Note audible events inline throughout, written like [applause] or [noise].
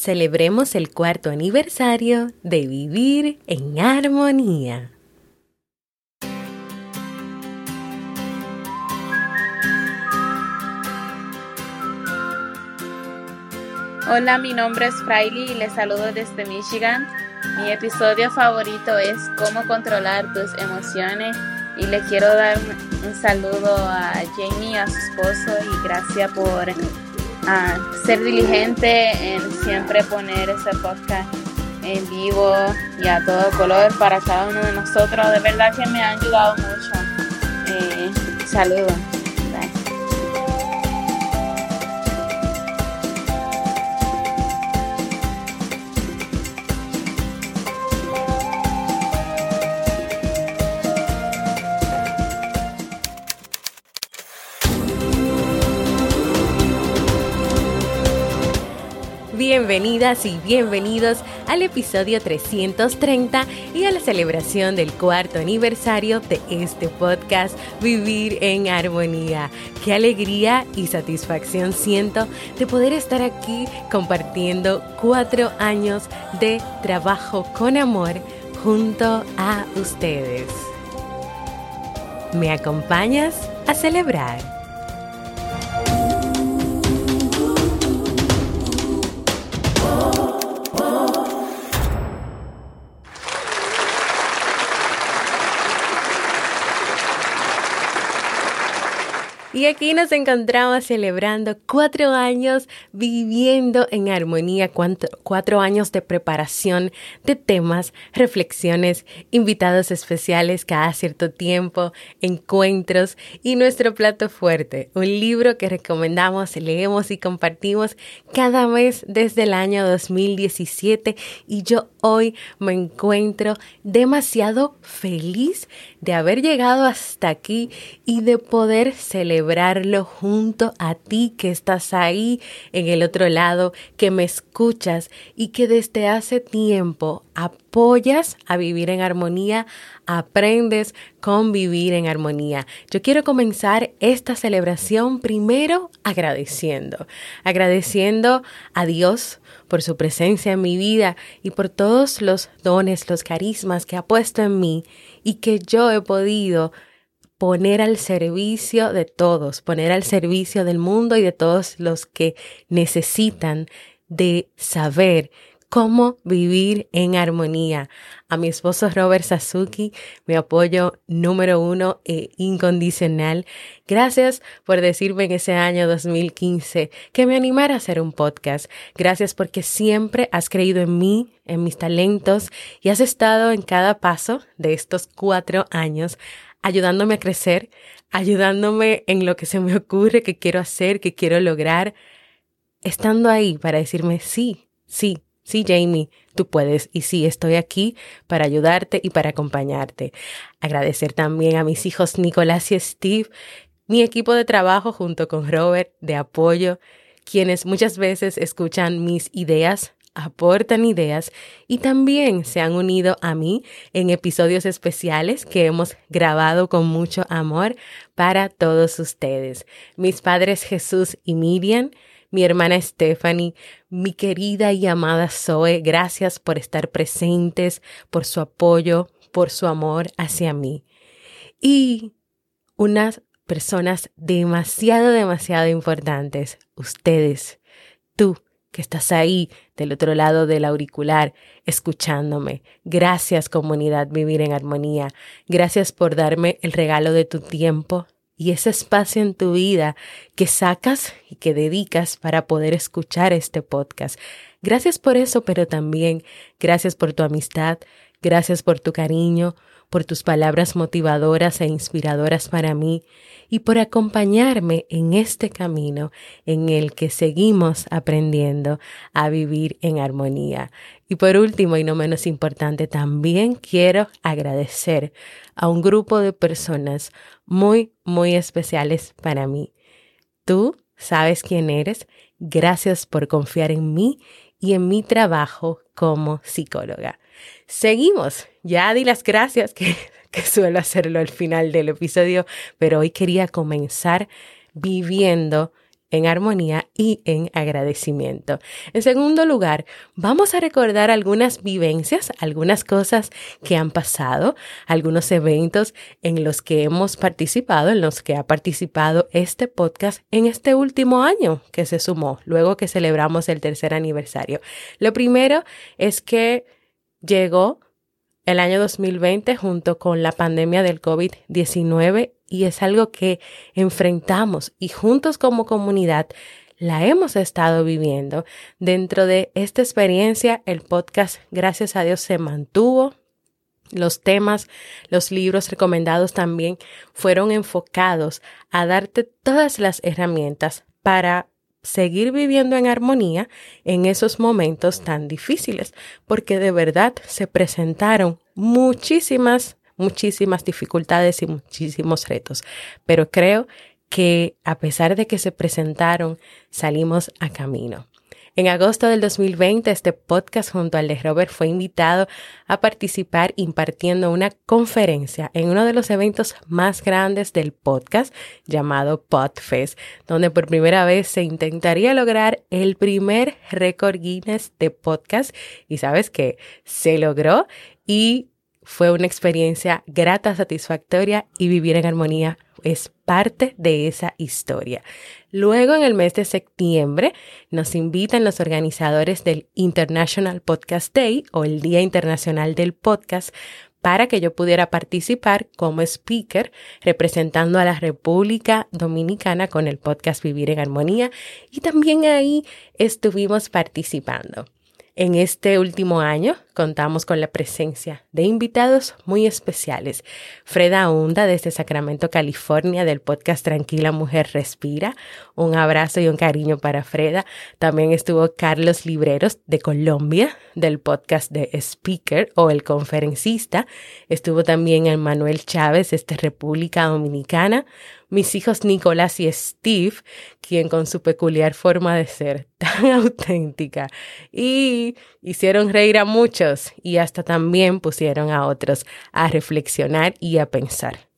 celebremos el cuarto aniversario de Vivir en Armonía. Hola, mi nombre es Fraili y les saludo desde Michigan. Mi episodio favorito es Cómo controlar tus emociones y le quiero dar un saludo a Jamie, a su esposo y gracias por uh, ser diligente en siempre poner ese podcast en vivo y a todo color para cada uno de nosotros. De verdad que me ha ayudado mucho. Eh, saludos. Bienvenidas y bienvenidos al episodio 330 y a la celebración del cuarto aniversario de este podcast Vivir en Armonía. Qué alegría y satisfacción siento de poder estar aquí compartiendo cuatro años de trabajo con amor junto a ustedes. ¿Me acompañas a celebrar? Aquí nos encontramos celebrando cuatro años viviendo en armonía, cuatro años de preparación de temas, reflexiones, invitados especiales cada cierto tiempo, encuentros y nuestro plato fuerte, un libro que recomendamos, leemos y compartimos cada mes desde el año 2017 y yo hoy me encuentro demasiado feliz de haber llegado hasta aquí y de poder celebrar junto a ti que estás ahí en el otro lado, que me escuchas y que desde hace tiempo apoyas a vivir en armonía, aprendes con vivir en armonía. Yo quiero comenzar esta celebración primero agradeciendo, agradeciendo a Dios por su presencia en mi vida y por todos los dones, los carismas que ha puesto en mí y que yo he podido poner al servicio de todos, poner al servicio del mundo y de todos los que necesitan de saber cómo vivir en armonía. A mi esposo Robert Sasuki, mi apoyo número uno e incondicional. Gracias por decirme en ese año 2015 que me animara a hacer un podcast. Gracias porque siempre has creído en mí, en mis talentos y has estado en cada paso de estos cuatro años ayudándome a crecer, ayudándome en lo que se me ocurre, que quiero hacer, que quiero lograr, estando ahí para decirme, sí, sí, sí, Jamie, tú puedes y sí, estoy aquí para ayudarte y para acompañarte. Agradecer también a mis hijos Nicolás y Steve, mi equipo de trabajo junto con Robert de apoyo, quienes muchas veces escuchan mis ideas aportan ideas y también se han unido a mí en episodios especiales que hemos grabado con mucho amor para todos ustedes. Mis padres Jesús y Miriam, mi hermana Stephanie, mi querida y amada Zoe, gracias por estar presentes, por su apoyo, por su amor hacia mí. Y unas personas demasiado, demasiado importantes, ustedes, tú, que estás ahí del otro lado del auricular escuchándome. Gracias comunidad Vivir en Armonía. Gracias por darme el regalo de tu tiempo y ese espacio en tu vida que sacas y que dedicas para poder escuchar este podcast. Gracias por eso, pero también gracias por tu amistad, gracias por tu cariño, por tus palabras motivadoras e inspiradoras para mí y por acompañarme en este camino en el que seguimos aprendiendo a vivir en armonía. Y por último y no menos importante, también quiero agradecer a un grupo de personas muy, muy especiales para mí. Tú sabes quién eres. Gracias por confiar en mí y en mi trabajo como psicóloga. Seguimos. Ya di las gracias [laughs] que, suelo hacerlo al final del episodio, pero hoy quería comenzar viviendo en armonía y en agradecimiento. En segundo lugar, vamos a recordar algunas vivencias, algunas cosas que han pasado, algunos eventos en los que hemos participado, en los que ha participado este podcast en este último año que se sumó, luego que celebramos el tercer aniversario. Lo primero es que llegó el año 2020 junto con la pandemia del COVID-19 y es algo que enfrentamos y juntos como comunidad la hemos estado viviendo. Dentro de esta experiencia, el podcast, gracias a Dios, se mantuvo. Los temas, los libros recomendados también fueron enfocados a darte todas las herramientas para seguir viviendo en armonía en esos momentos tan difíciles, porque de verdad se presentaron muchísimas, muchísimas dificultades y muchísimos retos. Pero creo que a pesar de que se presentaron, salimos a camino. En agosto del 2020, este podcast junto al de Robert fue invitado a participar impartiendo una conferencia en uno de los eventos más grandes del podcast llamado Podfest, donde por primera vez se intentaría lograr el primer récord Guinness de podcast y sabes que se logró y fue una experiencia grata, satisfactoria y vivir en armonía es parte de esa historia. Luego, en el mes de septiembre, nos invitan los organizadores del International Podcast Day o el Día Internacional del Podcast para que yo pudiera participar como speaker representando a la República Dominicana con el podcast Vivir en Armonía y también ahí estuvimos participando. En este último año contamos con la presencia de invitados muy especiales. Freda Hunda desde Sacramento, California, del podcast Tranquila Mujer Respira. Un abrazo y un cariño para Freda. También estuvo Carlos Libreros de Colombia, del podcast de Speaker o El Conferencista. Estuvo también Manuel Chávez desde República Dominicana mis hijos Nicolás y Steve, quien con su peculiar forma de ser [laughs] tan auténtica y hicieron reír a muchos y hasta también pusieron a otros a reflexionar y a pensar.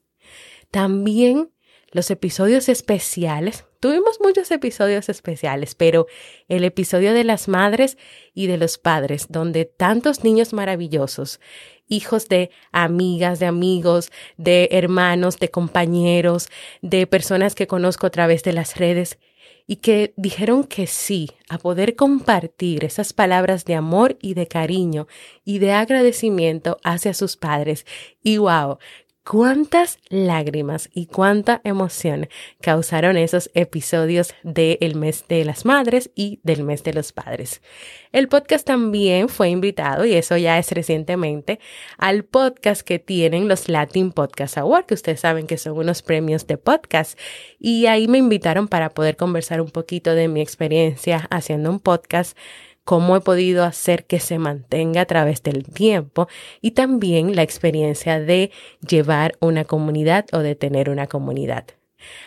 También los episodios especiales, tuvimos muchos episodios especiales, pero el episodio de las madres y de los padres, donde tantos niños maravillosos hijos de amigas, de amigos, de hermanos, de compañeros, de personas que conozco a través de las redes y que dijeron que sí a poder compartir esas palabras de amor y de cariño y de agradecimiento hacia sus padres. Y wow, cuántas lágrimas y cuánta emoción causaron esos episodios del mes de las madres y del mes de los padres. El podcast también fue invitado, y eso ya es recientemente, al podcast que tienen los Latin Podcast Awards, que ustedes saben que son unos premios de podcast. Y ahí me invitaron para poder conversar un poquito de mi experiencia haciendo un podcast cómo he podido hacer que se mantenga a través del tiempo y también la experiencia de llevar una comunidad o de tener una comunidad.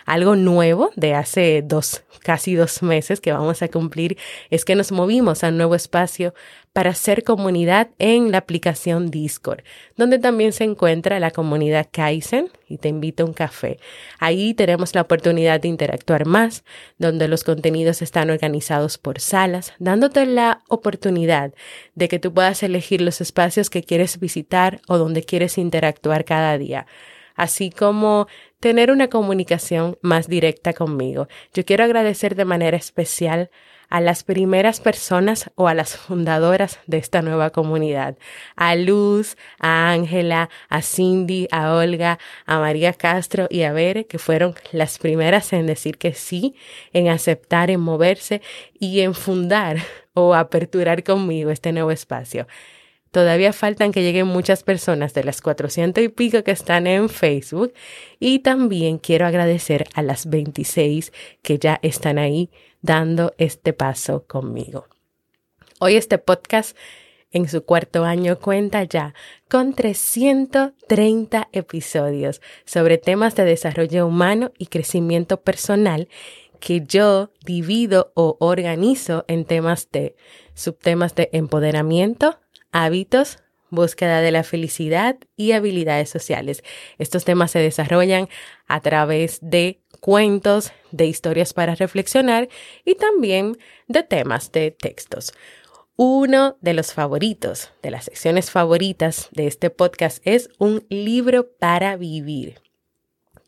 Algo nuevo de hace dos, casi dos meses que vamos a cumplir es que nos movimos a un nuevo espacio para hacer comunidad en la aplicación Discord, donde también se encuentra la comunidad Kaizen y te invito a un café. Ahí tenemos la oportunidad de interactuar más, donde los contenidos están organizados por salas, dándote la oportunidad de que tú puedas elegir los espacios que quieres visitar o donde quieres interactuar cada día así como tener una comunicación más directa conmigo. Yo quiero agradecer de manera especial a las primeras personas o a las fundadoras de esta nueva comunidad, a Luz, a Ángela, a Cindy, a Olga, a María Castro y a Bere, que fueron las primeras en decir que sí, en aceptar, en moverse y en fundar o aperturar conmigo este nuevo espacio. Todavía faltan que lleguen muchas personas de las 400 y pico que están en Facebook. Y también quiero agradecer a las 26 que ya están ahí dando este paso conmigo. Hoy este podcast en su cuarto año cuenta ya con 330 episodios sobre temas de desarrollo humano y crecimiento personal que yo divido o organizo en temas de subtemas de empoderamiento, hábitos, búsqueda de la felicidad y habilidades sociales. Estos temas se desarrollan a través de cuentos, de historias para reflexionar y también de temas de textos. Uno de los favoritos, de las secciones favoritas de este podcast es un libro para vivir.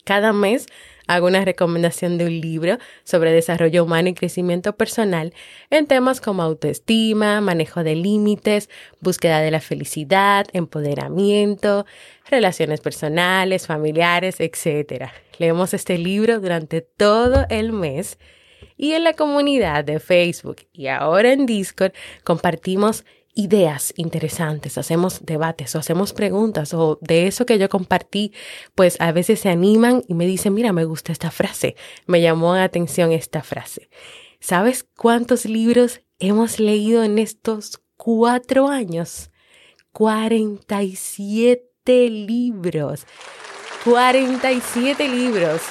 Cada mes hago una recomendación de un libro sobre desarrollo humano y crecimiento personal en temas como autoestima, manejo de límites, búsqueda de la felicidad, empoderamiento, relaciones personales, familiares, etc. Leemos este libro durante todo el mes y en la comunidad de Facebook y ahora en Discord compartimos ideas interesantes, hacemos debates o hacemos preguntas o de eso que yo compartí, pues a veces se animan y me dicen, mira, me gusta esta frase, me llamó la atención esta frase. ¿Sabes cuántos libros hemos leído en estos cuatro años? 47 libros. 47 libros.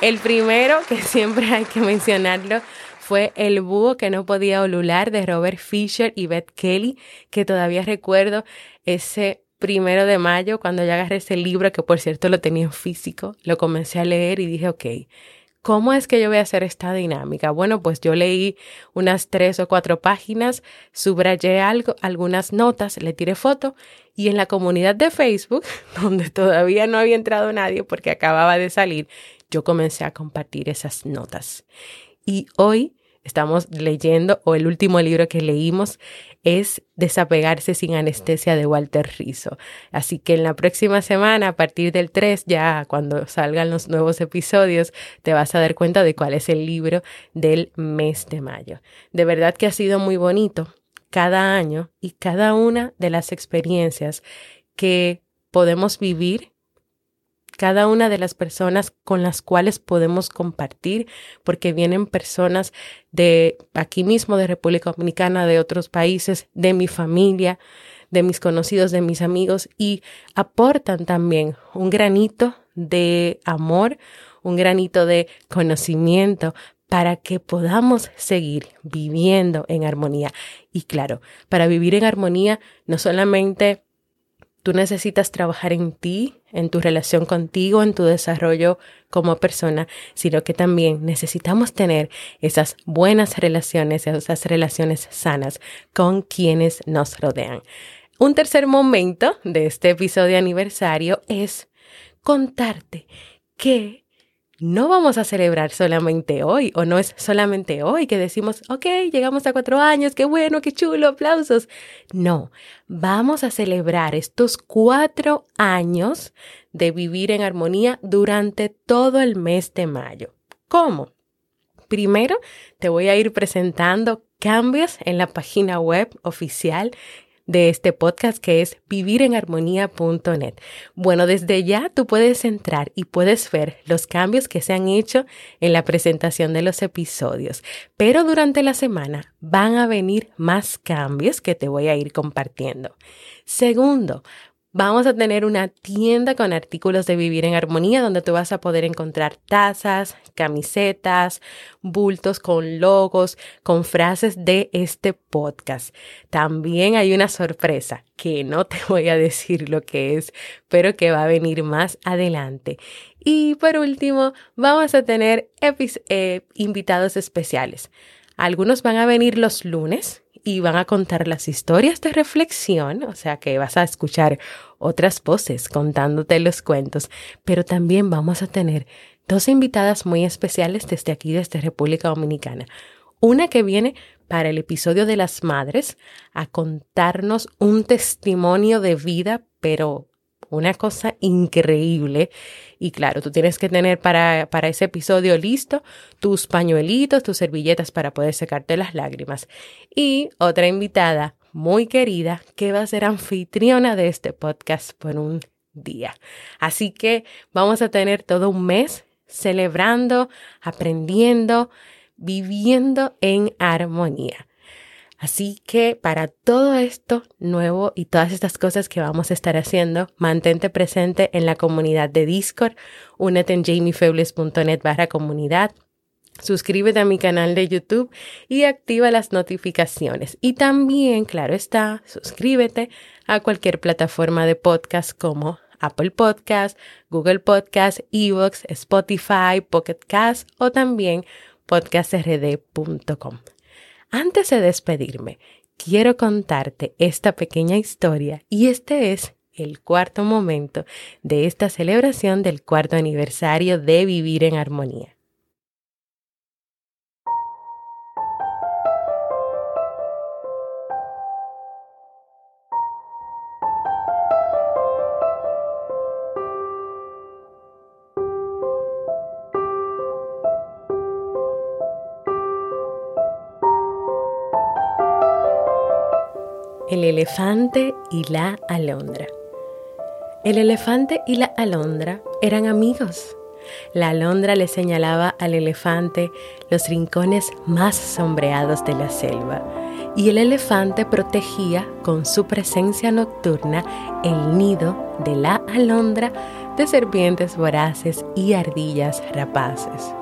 El primero, que siempre hay que mencionarlo, fue El búho que no podía olular de Robert Fisher y Beth Kelly, que todavía recuerdo ese primero de mayo cuando ya agarré ese libro, que por cierto lo tenía en físico, lo comencé a leer y dije, ok, ¿Cómo es que yo voy a hacer esta dinámica? Bueno, pues yo leí unas tres o cuatro páginas, subrayé algo, algunas notas, le tiré foto y en la comunidad de Facebook, [laughs] donde todavía no había entrado nadie porque acababa de salir, yo comencé a compartir esas notas. Y hoy estamos leyendo, o el último libro que leímos es Desapegarse sin anestesia de Walter Rizzo. Así que en la próxima semana, a partir del 3, ya cuando salgan los nuevos episodios, te vas a dar cuenta de cuál es el libro del mes de mayo. De verdad que ha sido muy bonito cada año y cada una de las experiencias que podemos vivir cada una de las personas con las cuales podemos compartir, porque vienen personas de aquí mismo, de República Dominicana, de otros países, de mi familia, de mis conocidos, de mis amigos, y aportan también un granito de amor, un granito de conocimiento para que podamos seguir viviendo en armonía. Y claro, para vivir en armonía no solamente Tú necesitas trabajar en ti, en tu relación contigo, en tu desarrollo como persona, sino que también necesitamos tener esas buenas relaciones, esas relaciones sanas con quienes nos rodean. Un tercer momento de este episodio aniversario es contarte que no vamos a celebrar solamente hoy, o no es solamente hoy que decimos, ok, llegamos a cuatro años, qué bueno, qué chulo, aplausos. No, vamos a celebrar estos cuatro años de vivir en armonía durante todo el mes de mayo. ¿Cómo? Primero, te voy a ir presentando cambios en la página web oficial de este podcast que es vivirenharmonía.net. Bueno, desde ya tú puedes entrar y puedes ver los cambios que se han hecho en la presentación de los episodios, pero durante la semana van a venir más cambios que te voy a ir compartiendo. Segundo, Vamos a tener una tienda con artículos de vivir en armonía donde tú vas a poder encontrar tazas, camisetas, bultos con logos, con frases de este podcast. También hay una sorpresa que no te [laughs] voy a decir lo que es, pero que va a venir más adelante. Y por último, vamos a tener eh, invitados especiales. Algunos van a venir los lunes, y van a contar las historias de reflexión, o sea que vas a escuchar otras voces contándote los cuentos, pero también vamos a tener dos invitadas muy especiales desde aquí, desde República Dominicana. Una que viene para el episodio de las madres a contarnos un testimonio de vida, pero una cosa increíble. Y claro, tú tienes que tener para, para ese episodio listo tus pañuelitos, tus servilletas para poder secarte las lágrimas. Y otra invitada muy querida que va a ser anfitriona de este podcast por un día. Así que vamos a tener todo un mes celebrando, aprendiendo, viviendo en armonía. Así que para todo esto nuevo y todas estas cosas que vamos a estar haciendo, mantente presente en la comunidad de Discord, únete en jamiefebles.net barra comunidad, suscríbete a mi canal de YouTube y activa las notificaciones. Y también, claro está, suscríbete a cualquier plataforma de podcast como Apple Podcast, Google Podcast, Evox, Spotify, Pocket Cast o también podcastrd.com. Antes de despedirme, quiero contarte esta pequeña historia y este es el cuarto momento de esta celebración del cuarto aniversario de Vivir en Armonía. El elefante y la alondra. El elefante y la alondra eran amigos. La alondra le señalaba al elefante los rincones más sombreados de la selva y el elefante protegía con su presencia nocturna el nido de la alondra de serpientes voraces y ardillas rapaces.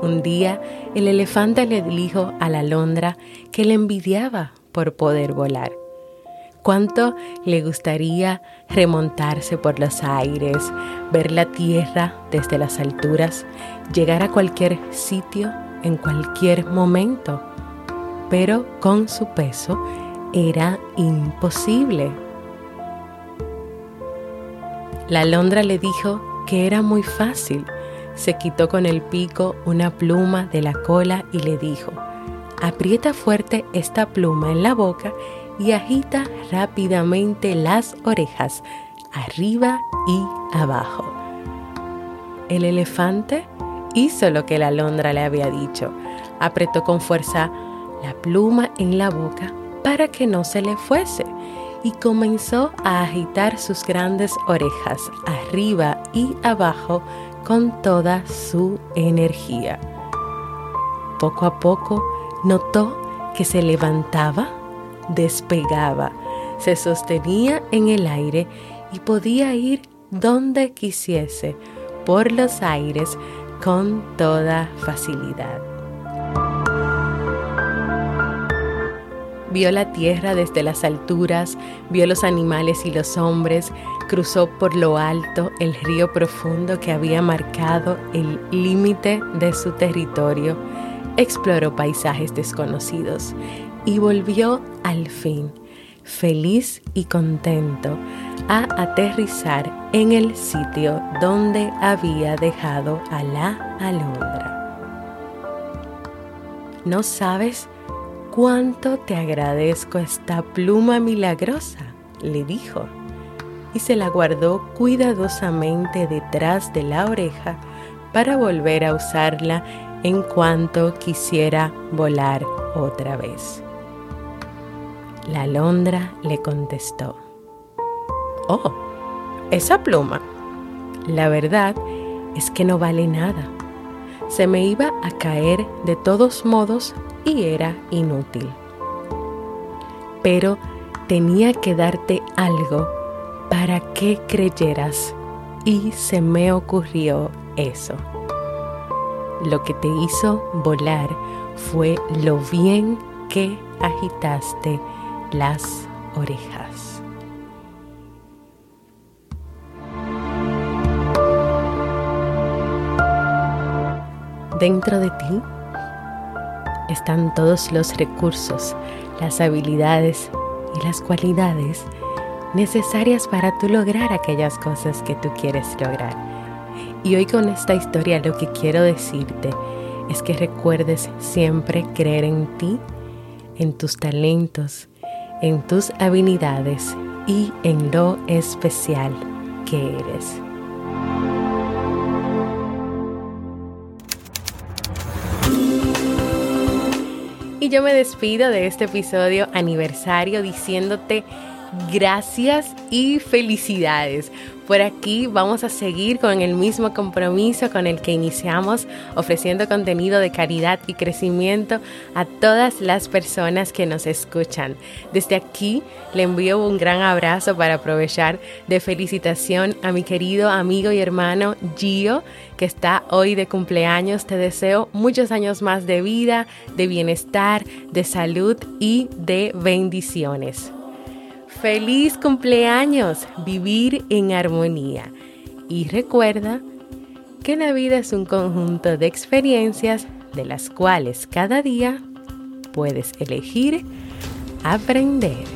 Un día el elefante le dijo a la alondra que le envidiaba por poder volar. ¿Cuánto le gustaría remontarse por los aires, ver la tierra desde las alturas, llegar a cualquier sitio en cualquier momento? Pero con su peso era imposible. La alondra le dijo que era muy fácil. Se quitó con el pico una pluma de la cola y le dijo, Aprieta fuerte esta pluma en la boca y agita rápidamente las orejas arriba y abajo. El elefante hizo lo que la alondra le había dicho. Apretó con fuerza la pluma en la boca para que no se le fuese y comenzó a agitar sus grandes orejas arriba y abajo con toda su energía. Poco a poco Notó que se levantaba, despegaba, se sostenía en el aire y podía ir donde quisiese por los aires con toda facilidad. Vio la tierra desde las alturas, vio los animales y los hombres, cruzó por lo alto el río profundo que había marcado el límite de su territorio exploró paisajes desconocidos y volvió al fin, feliz y contento, a aterrizar en el sitio donde había dejado a la alondra. No sabes cuánto te agradezco esta pluma milagrosa, le dijo, y se la guardó cuidadosamente detrás de la oreja para volver a usarla en cuanto quisiera volar otra vez. La alondra le contestó, Oh, esa pluma. La verdad es que no vale nada. Se me iba a caer de todos modos y era inútil. Pero tenía que darte algo para que creyeras y se me ocurrió eso. Lo que te hizo volar fue lo bien que agitaste las orejas. Dentro de ti están todos los recursos, las habilidades y las cualidades necesarias para tú lograr aquellas cosas que tú quieres lograr. Y hoy con esta historia lo que quiero decirte es que recuerdes siempre creer en ti, en tus talentos, en tus habilidades y en lo especial que eres. Y yo me despido de este episodio aniversario diciéndote gracias y felicidades por aquí vamos a seguir con el mismo compromiso con el que iniciamos, ofreciendo contenido de caridad y crecimiento a todas las personas que nos escuchan. Desde aquí le envío un gran abrazo para aprovechar de felicitación a mi querido amigo y hermano Gio, que está hoy de cumpleaños. Te deseo muchos años más de vida, de bienestar, de salud y de bendiciones. Feliz cumpleaños, vivir en armonía. Y recuerda que la vida es un conjunto de experiencias de las cuales cada día puedes elegir aprender.